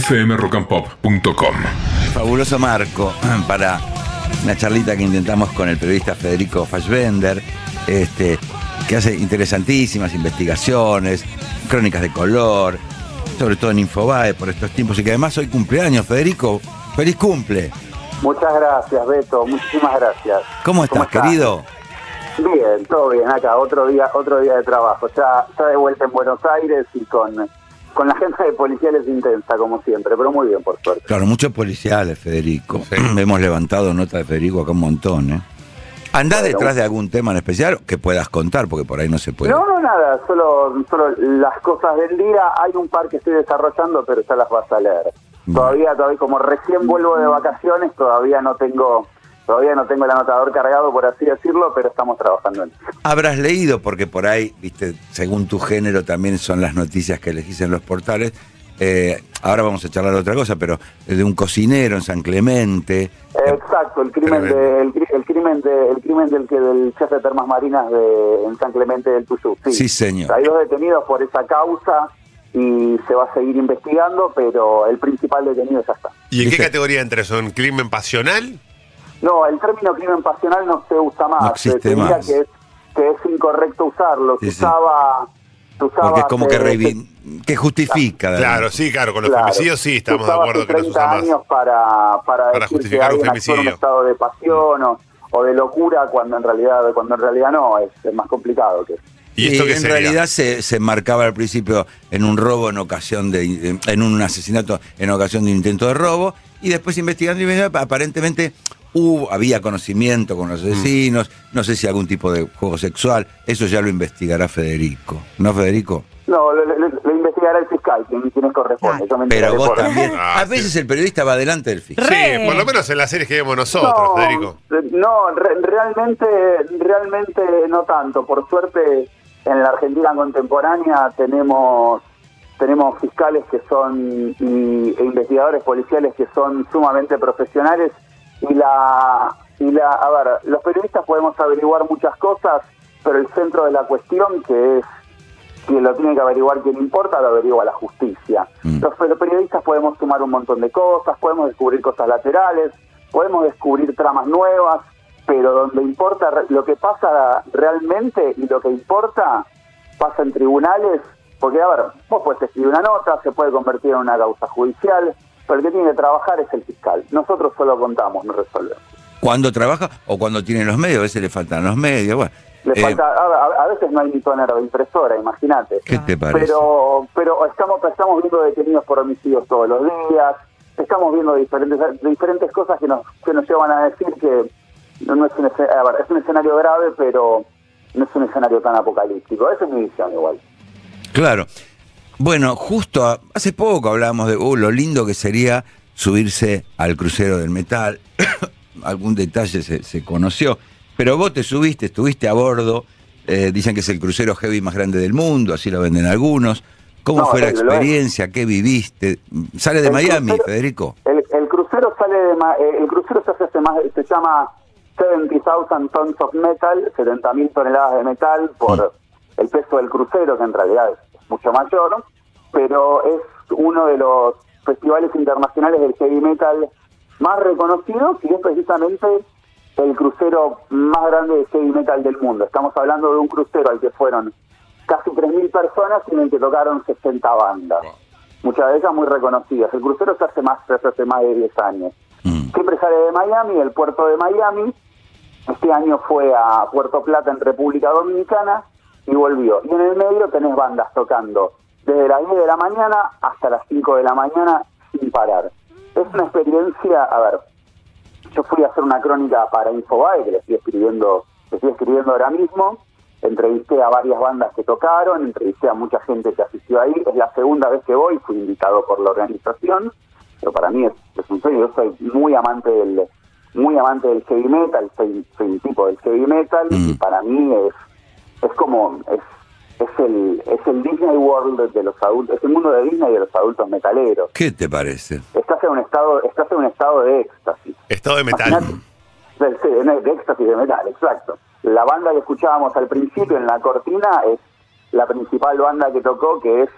fmrockandpop.com. Fabuloso marco para una charlita que intentamos con el periodista Federico Fassbender, este, que hace interesantísimas investigaciones, crónicas de color, sobre todo en Infobae por estos tiempos y que además hoy cumpleaños, Federico. ¡Feliz cumple! Muchas gracias, Beto. Muchísimas gracias. ¿Cómo estás, querido? Bien, todo bien acá. Otro día, otro día de trabajo. Ya, ya de vuelta en Buenos Aires y con, con la gente de policiales intensa, como siempre, pero muy bien, por suerte. Claro, muchos policiales, Federico. Hemos levantado nota de Federico acá un montón, ¿eh? ¿Andás detrás de algún tema en especial que puedas contar? Porque por ahí no se puede. No, no, nada. Solo, solo las cosas del día. Hay un par que estoy desarrollando, pero ya las vas a leer. Todavía, todavía, como recién vuelvo de vacaciones, todavía no tengo todavía no tengo el anotador cargado, por así decirlo, pero estamos trabajando en eso. Habrás leído, porque por ahí, viste, según tu género también son las noticias que elegís en los portales. Eh, ahora vamos a charlar de otra cosa, pero de un cocinero en San Clemente. Exacto, el crimen, de, el, crimen de, el crimen del que del chef de termas marinas de, en San Clemente del Tuyú. Sí, sí señor. Hay dos detenidos por esa causa y se va a seguir investigando, pero el principal detenido ya está. ¿Y en qué categoría entra? ¿Son crimen pasional? No, el término crimen pasional no se usa más. No existe más. Que, es, que es incorrecto usarlo. se usaba... Porque es como que, que justifica. Claro, sí, claro, con los femicidios sí estamos de acuerdo que no se usa más. años para, para, para justificar un femicidio. un estado de pasión o, de locura cuando en realidad cuando en realidad no, es, más complicado que ¿Y esto en realidad se, se marcaba al principio en un robo en ocasión de en un asesinato en ocasión de intento de robo y después investigando y aparentemente hubo, había conocimiento con los mm. vecinos, no sé si algún tipo de juego sexual, eso ya lo investigará Federico, ¿no Federico? No, lo, investigará el fiscal, quien, quien corresponde. pero vos también. Ah, a veces el periodista va delante del fiscal. Sí, por lo menos en las series que vemos nosotros, Federico. No, realmente, realmente no tanto. Por suerte, en la Argentina contemporánea tenemos tenemos fiscales que son y, e investigadores policiales que son sumamente profesionales y la y la a ver los periodistas podemos averiguar muchas cosas pero el centro de la cuestión que es quien lo tiene que averiguar quien importa lo averigua la justicia mm. los, periodistas podemos sumar un montón de cosas podemos descubrir cosas laterales podemos descubrir tramas nuevas pero donde importa lo que pasa realmente y lo que importa pasa en tribunales porque a ver vos puedes escribir una nota se puede convertir en una causa judicial pero el que tiene que trabajar es el fiscal. Nosotros solo contamos, no resolvemos. ¿Cuándo trabaja o cuando tiene los medios? A veces le faltan los medios. Bueno, le eh, a, veces no hay ni tonero de impresora, imagínate. ¿Qué te parece? Pero, pero estamos, estamos viendo detenidos por homicidios todos los días, estamos viendo diferentes, diferentes cosas que nos, que nos llevan a decir que no, es, un, es un escenario grave, pero no es un escenario tan apocalíptico. Esa es mi visión igual. Claro. Bueno, justo hace poco hablábamos de uh, lo lindo que sería subirse al crucero del metal. Algún detalle se, conoció. Pero vos te subiste, estuviste a bordo. Eh, dicen que es el crucero heavy más grande del mundo, así lo venden algunos. ¿Cómo fue la experiencia? ¿Qué viviste? ¿Sale de Miami, Federico? El, crucero sale de eh, el crucero se hace más, se llama 70,000 tons of metal, 70.000 toneladas de metal por mm. el peso del crucero, que en realidad es mucho mayor, pero es uno de los festivales internacionales del heavy metal más reconocidos y es precisamente el crucero más grande de heavy metal del mundo. Estamos hablando de un crucero al que fueron casi 3.000 personas y en el que tocaron 60 bandas. Muchas de ellas muy reconocidas. El crucero se hace más, se hace más de 10 años. Mm. Siempre sale de Miami, el puerto de Miami. Este año fue a Puerto Plata en República Dominicana y volvió. Y en el medio tenés bandas tocando desde las 10 de la mañana hasta las 5 de la mañana sin parar. Es una experiencia, a ver, yo fui a hacer una crónica para Infobae, que le estoy escribiendo, le estoy escribiendo ahora mismo, entrevisté a varias bandas que tocaron, entrevisté a mucha gente que asistió ahí, es la segunda vez que voy, fui invitado por la organización, pero para mí es, un sueño, yo soy muy amante del muy amante del heavy metal, soy, un tipo del heavy metal, y mm. para mí es es como es, es el es el Disney World de los adultos, es el mundo de Disney de los adultos metaleros. ¿Qué te parece? Estás en un estado estás en un estado de éxtasis. Estado de metal. Sí, de, éxtasis de metal, exacto. La banda que escuchábamos al principio en la cortina es la principal banda que tocó, que es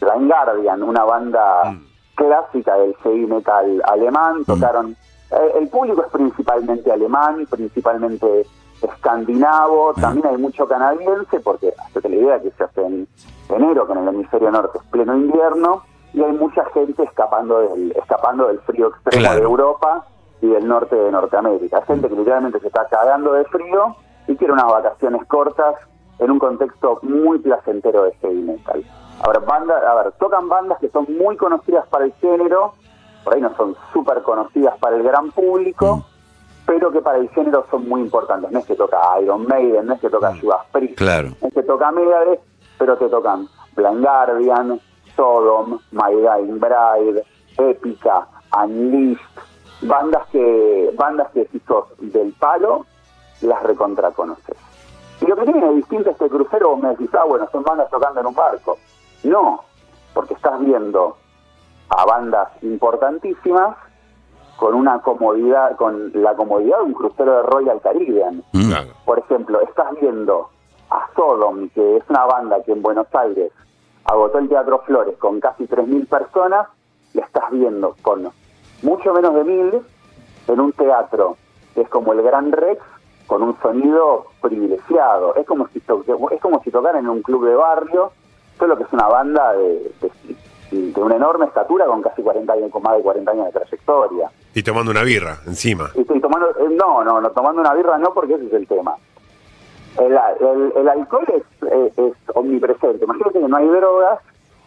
Blind Guardian, una banda mm. clásica del heavy metal alemán, tocaron... eh, el público es principalmente alemán, principalmente escandinavo, también hay mucho canadiense, porque hacete la idea que se hace en enero, que en el hemisferio norte es pleno invierno, y hay mucha gente escapando del, escapando del frío extremo Claro. de Europa y del norte de Norteamérica. Gente que literalmente se está cagando de frío y quiere unas vacaciones cortas en un contexto muy placentero de heavy metal. Ahora, banda, a ver, tocan bandas que son muy conocidas para el género, por ahí no son súper conocidas para el gran público, pero que para el género son muy importantes. No es que toca Iron Maiden, no es que toca Judas Priest, Claro. no es que toca Megadeth, pero te tocan Blind Guardian, Sodom, My Dying Bride, Épica, Unleashed, bandas que bandas que si sos del palo, las recontra conoces. Y lo que tiene de distinto este crucero, vos me decís, ah, bueno, son bandas tocando en un barco. No, porque estás viendo a bandas importantísimas con una comodidad, con la comodidad de un crucero de Royal Caribbean. Mm. Claro. Por ejemplo, estás viendo a Sodom, que es una banda que en Buenos Aires agotó el Teatro Flores con casi 3.000 personas, y estás viendo con mucho menos de 1.000 en un teatro que es como el Gran Rex, con un sonido privilegiado. Es como si, es como si tocaran en un club de barrio, solo que es una banda de, de, de una enorme estatura con casi 40 años, con más de 40 años de trayectoria. Y tomando una birra encima. Y tomando, eh, no, no, no, tomando una birra no, porque ese es el tema. El, el, el alcohol es, es omnipresente. Imagínate que no hay drogas,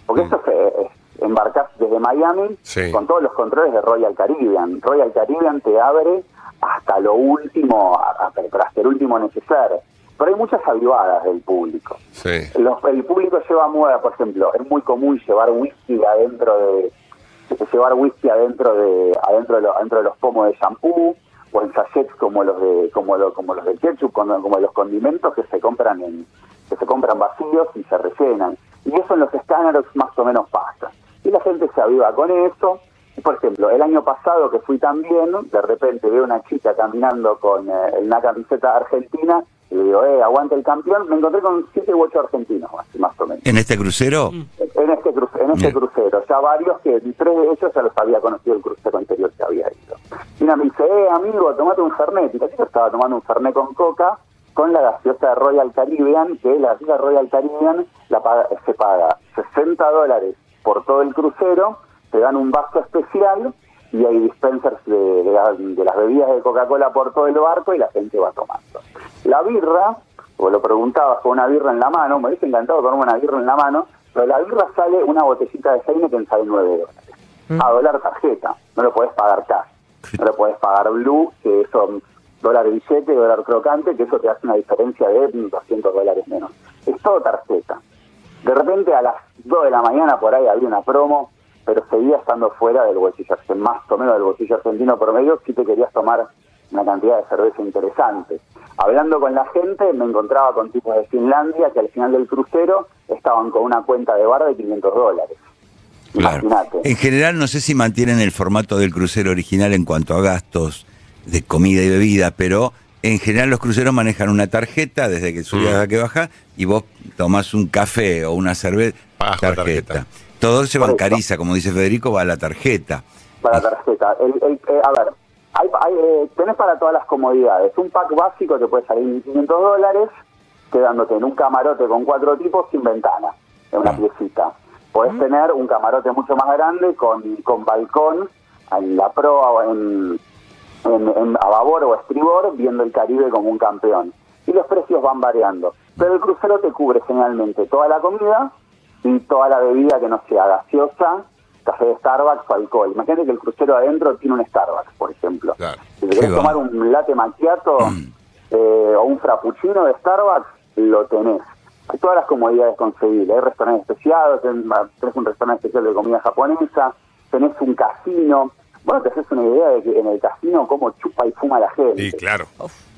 porque esto se es embarcás desde Miami Sí. con todos los controles de Royal Caribbean. Royal Caribbean te abre hasta lo último, hasta el último necesario. Pero hay muchas avivadas del público. Sí. Los- el público lleva moda, por ejemplo, es muy común llevar whisky adentro de llevar whisky adentro de adentro de, lo- adentro de los pomos de shampoo o en sachets como los de como lo- como los de ketchup, como, los condimentos que se compran en que se compran vacíos y se rellenan. Y eso en los escáneres más o menos pasa. Y la gente se aviva con eso. Y, por ejemplo, el año pasado que fui también, de repente veo una chica caminando con eh, una camiseta argentina y le digo, eh, aguanta el campeón. Me encontré con siete u ocho argentinos, más, más o menos. ¿En este crucero? En este, cru- en este Bien. crucero, ya varios que tres de ellos ya los había conocido el crucero anterior que había ido. Y una me dice, eh, amigo, tomate un Fernet. Y chica estaba tomando un Fernet con coca con la gaseosa de Royal Caribbean, que la gaseosa Royal Caribbean la paga- se paga 60 dólares por todo el crucero, te dan un vaso especial y hay dispensers de, de la- de las bebidas de Coca-Cola por todo el barco y la gente va tomando. La birra, o lo preguntabas con una birra en la mano, me hubiese encantado tomar una birra en la mano, pero la birra sale una botellita de Heineken sale 9 dólares. A dólar tarjeta, no lo podés pagar cash. No lo podés pagar blue, que son dólar billete, dólar crocante, que eso te hace una diferencia de 200 dólares menos. Es todo tarjeta. De repente a las 2 de la mañana por ahí había una promo, pero seguía estando fuera del bolsillo más o menos del bolsillo argentino promedio, si te querías tomar una cantidad de cerveza interesante. Hablando con la gente, me encontraba con tipos de Finlandia que al final del crucero estaban con una cuenta de bar de 500 dólares. Claro. En general, no sé si mantienen el formato del crucero original en cuanto a gastos de comida y bebida, pero en general los cruceros manejan una tarjeta desde que subís Mm. hasta que baja y vos tomás un café o una cerveza. Con tarjeta. Todo se bancariza, como dice Federico, va a la tarjeta. para tarjeta. El, el- eh, a ver, hay, hay, eh, tenés para todas las comodidades. Un pack básico te puede salir 500 dólares, quedándote en un camarote con cuatro tipos sin ventana, en una Ah. piecita. Podés tener un camarote mucho más grande con, con balcón en la proa o en, en- en- a babor o a estribor, viendo el Caribe como un campeón. Y los precios van variando. Pero el crucero te cubre generalmente toda la comida y toda la bebida que no sea gaseosa, café de Starbucks o alcohol. Imagínate que el crucero adentro tiene un Starbucks, por ejemplo. Claro. Si te querés tomar un latte macchiato eh, o un frappuccino de Starbucks, lo tenés. Hay todas las comodidades concebibles. Hay restaurantes especiales, ten- tenés un restaurante especial de comida japonesa, tenés un casino. Bueno, te haces una idea de que en el casino cómo chupa y fuma la gente. Y claro.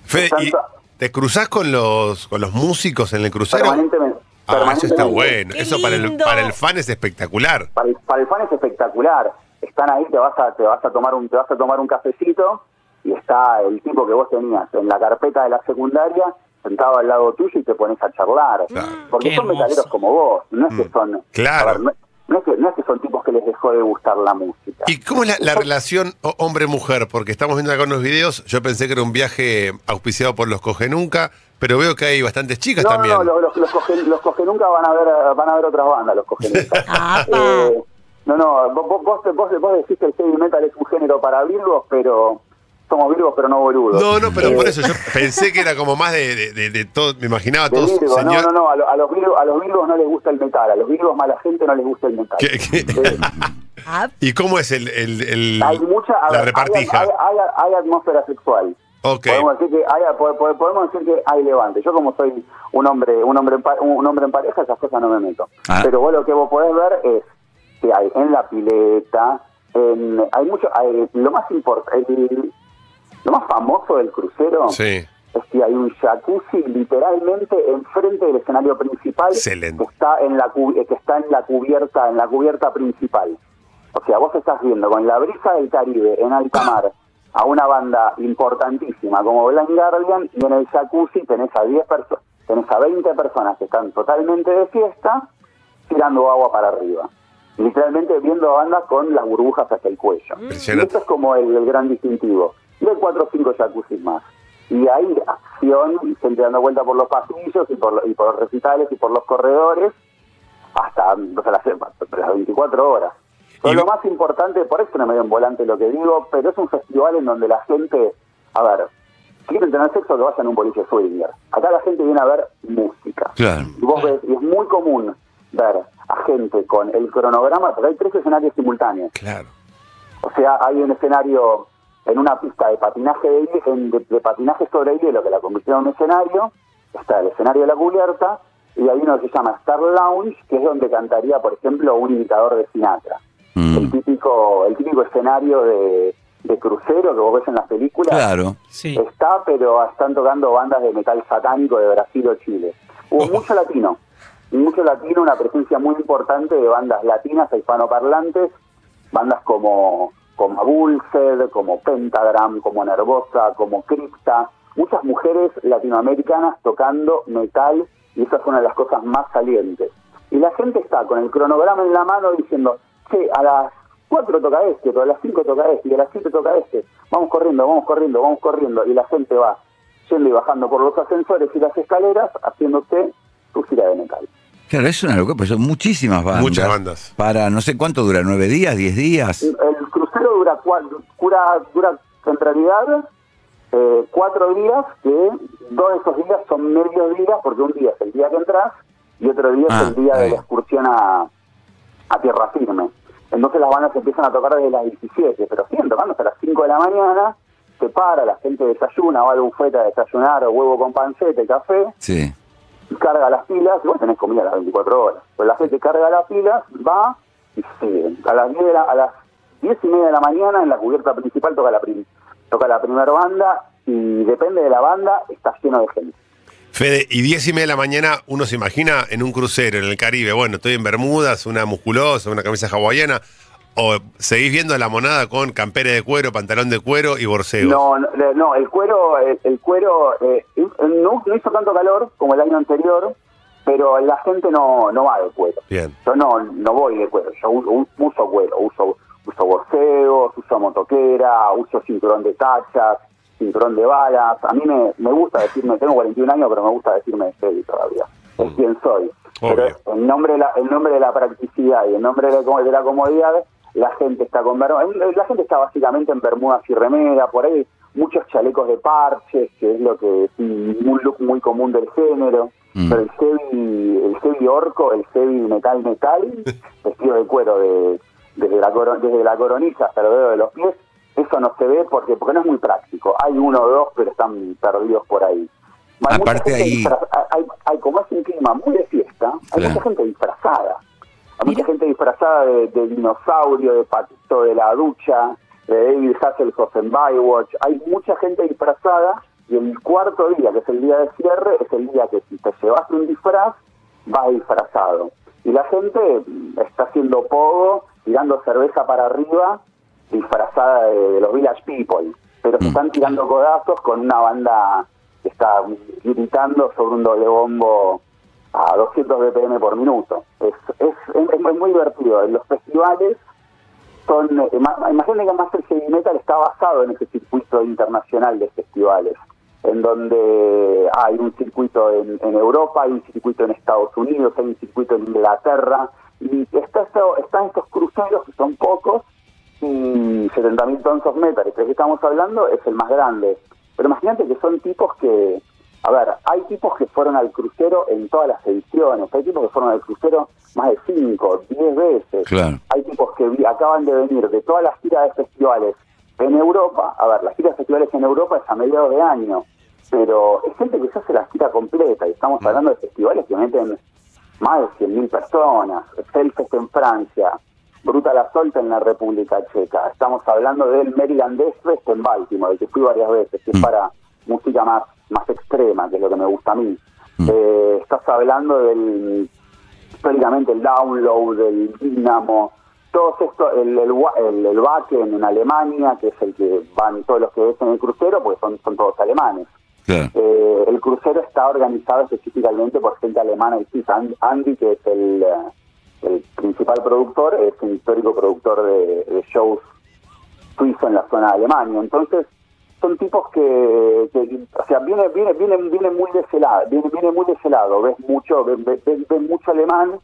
Fede, ¿y Tanto- ¿te cruzás con los, con los músicos en el crucero? Permanentemente. Ah, eso está bueno. ¡Qué Eso para el, para el fan es espectacular. para el, para el fan es espectacular. Están ahí, te vas a te vas a tomar un te vas a tomar un cafecito y está el tipo que vos tenías en la carpeta de la secundaria sentado al lado tuyo y te pones a charlar. Claro. Porque Qué son hermoso. metaleros como vos, no es que Mm. son Claro. a ver, no, no es que, no es que son tipos que les dejó de gustar la música. ¿Y cómo es la, la relación hombre-mujer? Porque estamos viendo acá unos videos, yo pensé que era un viaje auspiciado por los Coge Nunca, pero veo que hay bastantes chicas No, también. no, no, los, los, coge, los coge nunca van a ver van a ver otras bandas, los coge nunca. Eh, no, no, vos, vos, vos, vos, vos decís que el heavy metal es un género para virgos, pero somos virgos pero no boludos. No, no, pero Eh, por eso yo pensé que era como más de, de, de- de todo, me imaginaba de todos virgo, señor... no, no, no, a, lo- a los virgos, a los virgos no les gusta el metal, a los virgos mala gente no les gusta el metal. ¿Qué- qué? Eh, Ah, ¿Y cómo es el, el- el- hay mucha, la ver, repartija? Hay, hay, hay- hay atmósfera sexual. ok, Podemos decir que hay, po- po- podemos decir que hay levante. Yo como soy un hombre, un hombre, en pa- un hombre en pareja, esas cosas no me meto. Ah. Pero vos lo que vos podés ver es que hay en la pileta, en, hay mucho, hay, lo más importante, lo más famoso del crucero sí. es que hay un jacuzzi literalmente enfrente del escenario principal Excelente. que está en la eh, que está en la cubierta en la cubierta principal. O sea, vos estás viendo con la brisa del Caribe en alta mar a una banda importantísima como Blind Guardian y en el jacuzzi tenés a 10 personas, tenés a 20 personas que están totalmente de fiesta tirando agua para arriba. Literalmente viendo a bandas con las burbujas hasta el cuello. Y esto es como el, el gran distintivo. Cuatro o cinco jacuzzis más. Y hay acción y gente dando vuelta por los pasillos y por, y por los recitales y por los corredores hasta o sea, las, las 24 horas. Pero Y- lo más importante, por eso no me dio en volante lo que digo, pero es un festival en donde la gente, a ver, quieren tener sexo que vayan a un boliche swinger. Acá la gente viene a ver música. Claro. Y vos ves, y es muy común ver a gente con el cronograma, porque hay tres escenarios simultáneos. Claro. O sea, hay un escenario en una pista de patinaje de, en- de- de patinaje sobre hielo que la convirtieron en un escenario, está el escenario de la cubierta, y hay uno que se llama Star Lounge, que es donde cantaría, por ejemplo, un imitador de Sinatra. Mm. El típico el típico escenario de, de crucero que vos ves en las películas. Claro. sí. Está, pero están tocando bandas de metal satánico de Brasil o Chile. Hubo mucho latino, mucho latino, una presencia muy importante de bandas latinas e hispanoparlantes, bandas como, como Abulsed, como Pentagram, como Nervosa, como Crypta, muchas mujeres latinoamericanas tocando metal y esa es una de las cosas más salientes. Y la gente está con el cronograma en la mano diciendo, che, a las 4 toca este, pero a las 5 toca este, y a las 7 toca este. Vamos corriendo, vamos corriendo, vamos corriendo. Y la gente va yendo y bajando por los ascensores y las escaleras, haciendo usted su gira de metal. Claro, es una locura, pues son muchísimas bandas. Muchas bandas. Para no sé cuánto dura, nueve días, diez días. El crucero dura, en realidad eh, cuatro días, que dos de esos días son medios días, porque un día es el día que entras y otro día Ah, es el día de la excursión a, a tierra firme. Entonces las bandas empiezan a tocar desde las 17, pero siguen tocando hasta las 5 de la mañana, se para, la gente desayuna, va al bufete a desayunar, o huevo con panceta y café, Sí. carga las pilas, y vos tenés comida a las 24 horas. Pero la gente carga las pilas, va y sigue. A las 10, de la- a las 10 y media de la mañana en la cubierta principal toca la, prim- toca la primera banda y depende de la banda, está lleno de gente. Fede, y diez y media de la mañana uno se imagina en un crucero en el Caribe, bueno, estoy en Bermudas, una musculosa, una camisa hawaiana, o seguís viendo la monada con campera de cuero, pantalón de cuero y borcegos. No, no, no, el cuero, el, el cuero eh, no, no hizo tanto calor como el año anterior, pero la gente no, no va de cuero. Bien. Yo no, no voy de cuero, yo u- uso cuero, uso, uso borseos, uso motoquera, uso cinturón de tachas, cinturón de balas. A mí me, me gusta decirme, tengo 41 años, pero me gusta decirme Fede todavía. Es quien soy. Pero en nombre, de la, en nombre de la practicidad y en nombre de la, de la comodidad, la gente está con. La gente está básicamente en bermudas y remera, por ahí muchos chalecos de parches, que es lo que es un look muy común del género. Mm. Pero el heavy, el heavy orco, el heavy metal metal, vestido de cuero de, desde, la coro- desde la coronilla hasta el dedo de los pies, eso no se ve porque porque no es muy práctico. Hay uno o dos, pero están perdidos por ahí. Hay mucha Aparte gente ahí- hay, hay como es un clima muy de fiesta, hay Claro. mucha gente disfrazada. Hay mucha gente disfrazada de, de dinosaurio, de patito de la ducha, de David Hasselhoff en Bywatch. Hay mucha gente disfrazada y el cuarto día, que es el día de cierre, es el día que si te llevaste un disfraz, vas disfrazado. Y la gente está haciendo pogo, tirando cerveza para arriba, disfrazada de, de los Village People. Pero se Mm. están tirando codazos con una banda que está gritando sobre un doble bombo a 200 BPM por minuto. Es, es, es, es muy divertido. En los festivales son, eh, ma- imagínate que Master Heavy Metal está basado en ese circuito internacional de festivales, en donde hay un circuito en, en Europa, hay un circuito en Estados Unidos, hay un circuito en Inglaterra, y está están estos cruceros que son pocos, y 70.000 tons of metal, el que estamos hablando es el más grande. Pero imagínate que son tipos que, a ver, hay tipos que fueron al crucero en todas las ediciones, hay tipos que fueron al crucero más de 5, 10 veces. Claro. Hay tipos que acaban de venir de todas las giras de festivales en Europa. A ver, las giras de festivales en Europa es a mediados de año, pero es gente que se hace la gira completa y estamos hablando de festivales que meten más de 100.000 personas. Selfest en Francia, Brutal Assault en la República Checa. Estamos hablando del Maryland Fest en Baltimore, que fui varias veces, que es Mm. para música más, más extrema, que es lo que me gusta a mí. Eh, estás hablando del históricamente el download, el Dynamo, todo esto, el, el, el, el Wacken en Alemania, que es el que van todos los que ves en el crucero, porque son, son todos alemanes. Eh, el crucero está organizado específicamente por gente alemana y sí, Andy, que es el, eh, el principal productor, es un histórico productor de, shows suizo en la zona de Alemania. Entonces, son tipos que, que, o sea, viene, viene, viene, viene muy de ese lado, viene, viene muy de ese lado, ves mucho, ves, mucho alemán,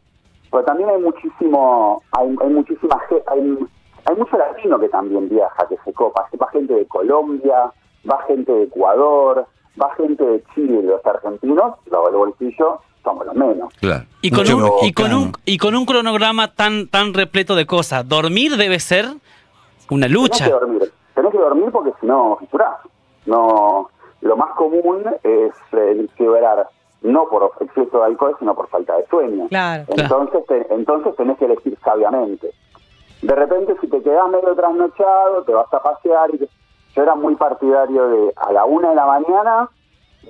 pero también hay muchísimo, hay, hay muchísima hay, hay mucho latino que también viaja, que se copa, va gente de Colombia, va gente de Ecuador, va gente de Chile, los argentinos, los del bolsillo, somos los menos. Claro. Y con, un, y, con un, y con un cronograma tan, tan repleto de cosas. Dormir debe ser una Tenés lucha. que dormir, tenés que dormir porque si no fisurás. No, lo más común es eh, quebrar no por exceso de alcohol, sino por falta de sueño. Claro. Entonces, te- entonces tenés que elegir sabiamente. De repente, si te quedás medio trasnochado, te vas a pasear. y te- Yo era muy partidario de a la una de la mañana,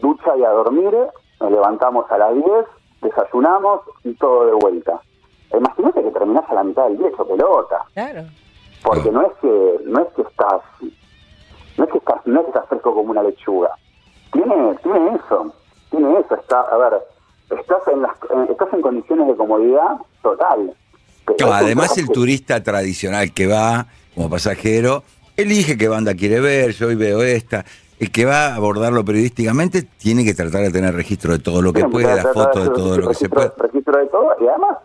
ducha y a dormir, nos levantamos a las 10, desayunamos y todo de vuelta. Imagínate que terminás a la mitad del día hecho pelota Claro. porque no es que no es que estás no es que estás no es que estás fresco como una lechuga tiene tiene eso tiene eso está a ver estás en las estás en condiciones de comodidad total Claro, además el turista tradicional que va como pasajero, elige qué banda quiere ver, yo hoy veo esta. El que va a abordarlo periodísticamente tiene que tratar de tener registro de todo lo que tiene pueda, fotos de hacer todo lo que se puede. registro de todo y además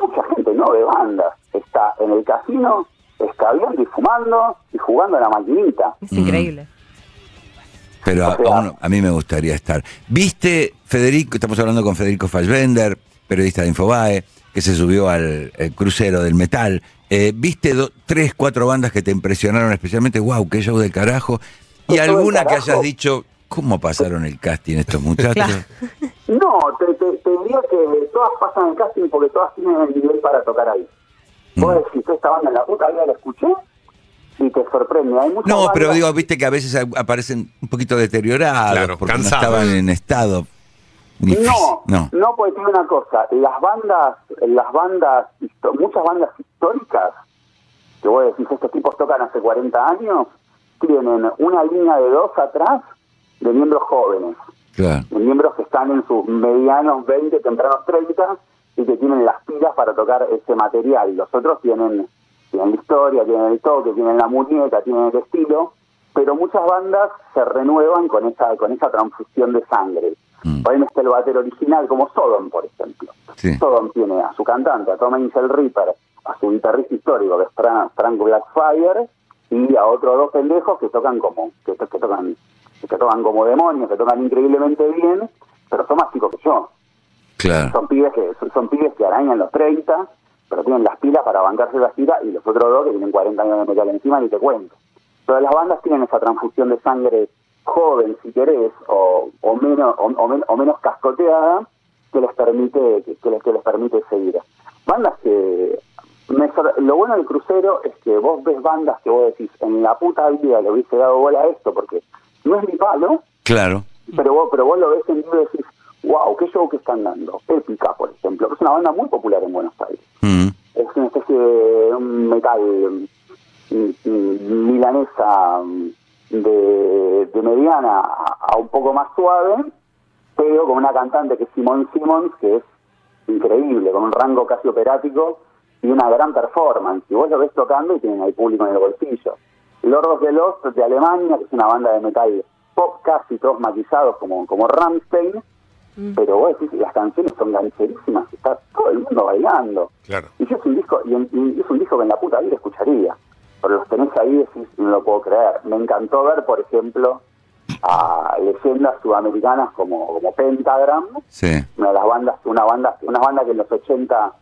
mucha gente no ve bandas está en el casino está viendo y fumando y jugando a la maquinita Es increíble. Pero a, uno- a mí me gustaría estar. ¿Viste, Federico? Estamos hablando con Federico Fassbender, periodista de Infobae, que se subió al eh, crucero del metal. Eh, ¿Viste do- tres, cuatro bandas que te impresionaron especialmente? ¡Wow! ¡Qué show del carajo! ¿Y ¿Qué show del alguna que hayas dicho, ¿cómo pasaron el casting estos muchachos? Claro. No, te, te, te diría que todas pasan el casting porque todas tienen el nivel para tocar ahí. Vos Mm. decís, esta banda en la puta vida la escuché y te sorprende. Hay muchas No, pero digo, viste que a veces aparecen un poquito deteriorados Claro, porque cansados. no estaban en estado. Difícil. No, no. no, porque tiene una cosa, las bandas, las bandas, muchas bandas históricas, que vos decís, estos tipos tocan hace 40 años, tienen una línea de dos atrás de miembros jóvenes. Claro. de miembros que están en sus medianos 20, tempranos 30 y que tienen las pilas para tocar ese material. Los otros tienen, tienen la historia, tienen el toque, tienen la muñeca, tienen el estilo, pero muchas bandas se renuevan con esa con esa transfusión de sangre. Mm. Hoy no está el batero original como Sodom, por ejemplo. Sí. Sodom tiene a su cantante, a Tom Angel Reaper, a su guitarrista histórico, que es Frank, Frank Blackfire, y a otros dos pendejos que tocan como que, que tocan que tocan como demonios, que tocan increíblemente bien, pero son más chicos que yo. Claro. Son pibes que son, son pibes que arañan los 30, pero tienen las pilas para bancarse la gira, y los otros dos que tienen 40 años de metal encima, ni te cuento. Todas las bandas tienen esa transfusión de sangre joven, si querés, o, o menos o, o men- o menos cascoteada, que les permite que, que les, que les permite seguir. Bandas que... me lo bueno del crucero es que vos ves bandas que vos decís, en la puta vida le hubiese dado bola a esto, porque no es mi palo, Claro. pero vos, pero vos lo ves en vivo y decís, wow, qué show que están dando. Épica, por ejemplo, que es una banda muy popular en Buenos Aires. Mm. Es una especie de un metal mm, mm, milanesa de, de mediana a, a un poco más suave, pero con una cantante que es Simón Simons, que es increíble, con un rango casi operático y una gran performance. Y vos lo ves tocando y tienen al público en el bolsillo. Lord of the Lost de Alemania, que es una banda de metal pop casi todos maquillados como, como Rammstein, pero vos decís, las canciones son gancherísimas, está todo el mundo bailando. Claro. Y yo es un disco, y, y es un disco que en la puta vida escucharía. Pero los tenés ahí y decís, no lo puedo creer. Me encantó ver, por ejemplo, a leyendas sudamericanas como, como Pentagram, Sí. una de las bandas, una banda, una banda que en los 80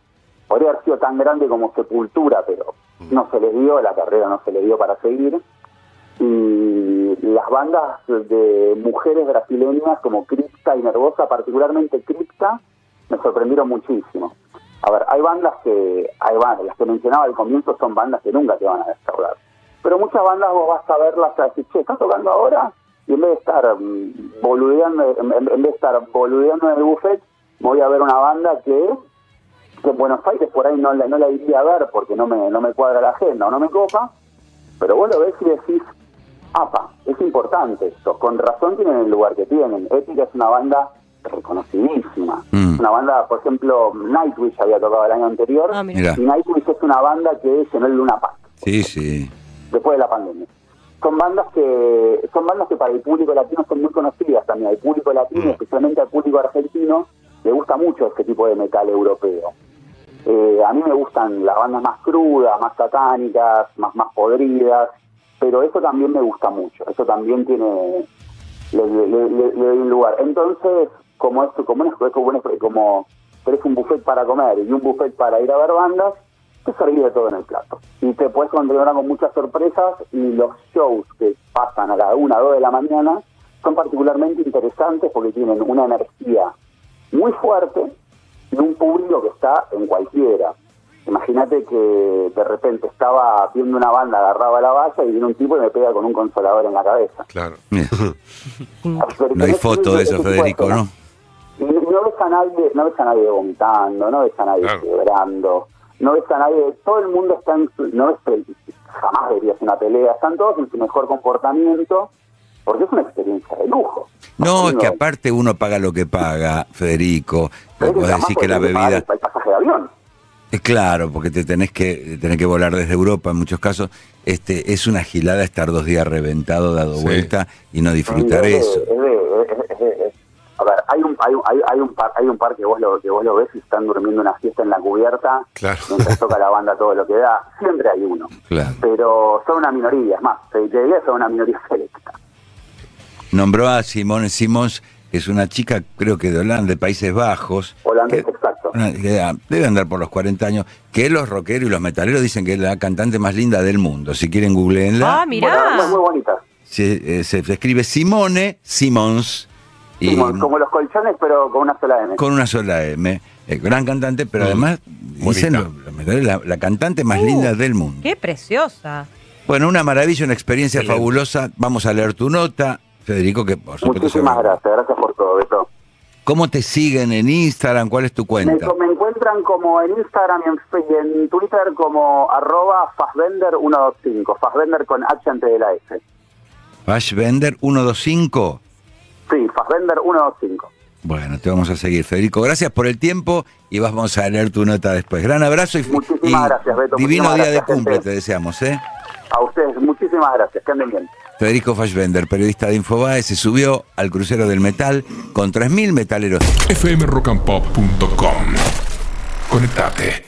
podría haber sido tan grande como Sepultura, pero no se les dio, la carrera no se les dio para seguir. Y las bandas de mujeres brasileñas como Cripta y Nervosa, particularmente Cripta, me sorprendieron muchísimo. A ver, hay bandas que, hay bandas, las que mencionaba al comienzo son bandas que nunca te van a defraudar. Pero muchas bandas vos vas a verlas a decir, che, ¿estás tocando ahora? Y en vez de estar mm, boludeando, en vez de estar boludeando en el buffet, voy a ver una banda que, que en Buenos Aires por ahí no la, no la iría a ver porque no me, no me cuadra la agenda o no me copa, pero vos lo ves y decís, apa, es importante esto, con razón tienen el lugar que tienen. Ética es una banda reconocidísima. Mm. Una banda, por ejemplo, Nightwish había tocado el año anterior, Ah, mira. Y Nightwish es una banda que llenó el Luna Park Sí, sí. después de la pandemia. Son bandas que son bandas que para el público latino son muy conocidas también. Al público latino, especialmente al público argentino, le gusta mucho este tipo de metal europeo. Eh, a mí me gustan las bandas más crudas, más satánicas, más más podridas, pero eso también me gusta mucho. Eso también tiene le, le- le- le- le doy un lugar. Entonces, como es como es como, es- como tenés un buffet para comer y un buffet para ir a ver bandas, te servís de todo en el plato. Y te puedes encontrar con muchas sorpresas y los shows que pasan a la una, dos de la mañana son particularmente interesantes porque tienen una energía muy fuerte y un público que está en cualquiera. Imagínate que de repente estaba viendo una banda, agarraba la valla y viene un tipo y me pega con un consolador en la cabeza. Claro. No hay foto de eso, Federico. ¿no? No, ves a nadie, no ves a nadie vomitando, no ves a nadie Claro. quebrando, no ves a nadie, todo el mundo está en su, no ves jamás verías una pelea, están todos en su mejor comportamiento, porque es una experiencia de lujo. No, es que aparte uno paga lo que paga, Federico. que Vos decís que la bebida... El, el pasaje de avión. Es claro, porque te tenés que, tenés que volar desde Europa en muchos casos. Este, es una gilada estar dos días reventado, dado Sí. vuelta y no disfrutar Es de- eso. es de- un, hay, un- hay, hay un par, hay un par que vos lo que vos lo ves y están durmiendo una fiesta en la cubierta Claro. mientras toca la banda todo lo que da. Siempre hay uno. Claro. Pero son una minoría, es más, te diría que son una minoría selecta. Nombró a Simone Simons, que es una chica, creo que de Holanda, de Países Bajos. Holandés, que- exacto. que, debe andar por los 40 años. Que los rockeros y los metaleros dicen que es la cantante más linda del mundo. Si quieren, googleenla. Ah, mirá. Bueno, muy, muy bonita. se, eh, se escribe Simone Simons. Como, los colchones, pero con una sola M. Con una sola M. Eh, gran cantante, pero mm. además, dicen la, cantante más linda uh, del mundo. ¡Qué preciosa! Bueno, una maravilla, una experiencia fabulosa. Vamos a leer tu nota, Federico, que por supuesto. Muchísimas gracias, gracias por todo, Beto. ¿Cómo te siguen en Instagram? ¿Cuál es tu cuenta? Me, encuentran como en Instagram y en, Twitter como arroba Fassbender125, Fassbender con H antes de la S. Fassbender125. Sí, Fassbender 125. Bueno, te vamos a seguir, Federico. Gracias por el tiempo y vamos a leer tu nota después. Gran abrazo y, muchísimas y gracias, Beto, divino día de cumple te deseamos. ¿eh? A ustedes, muchísimas gracias. Que anden bien. Federico Fassbender, periodista de Infobae, se subió al crucero del metal con 3.000 metaleros. fmrockandpop.com Conectate.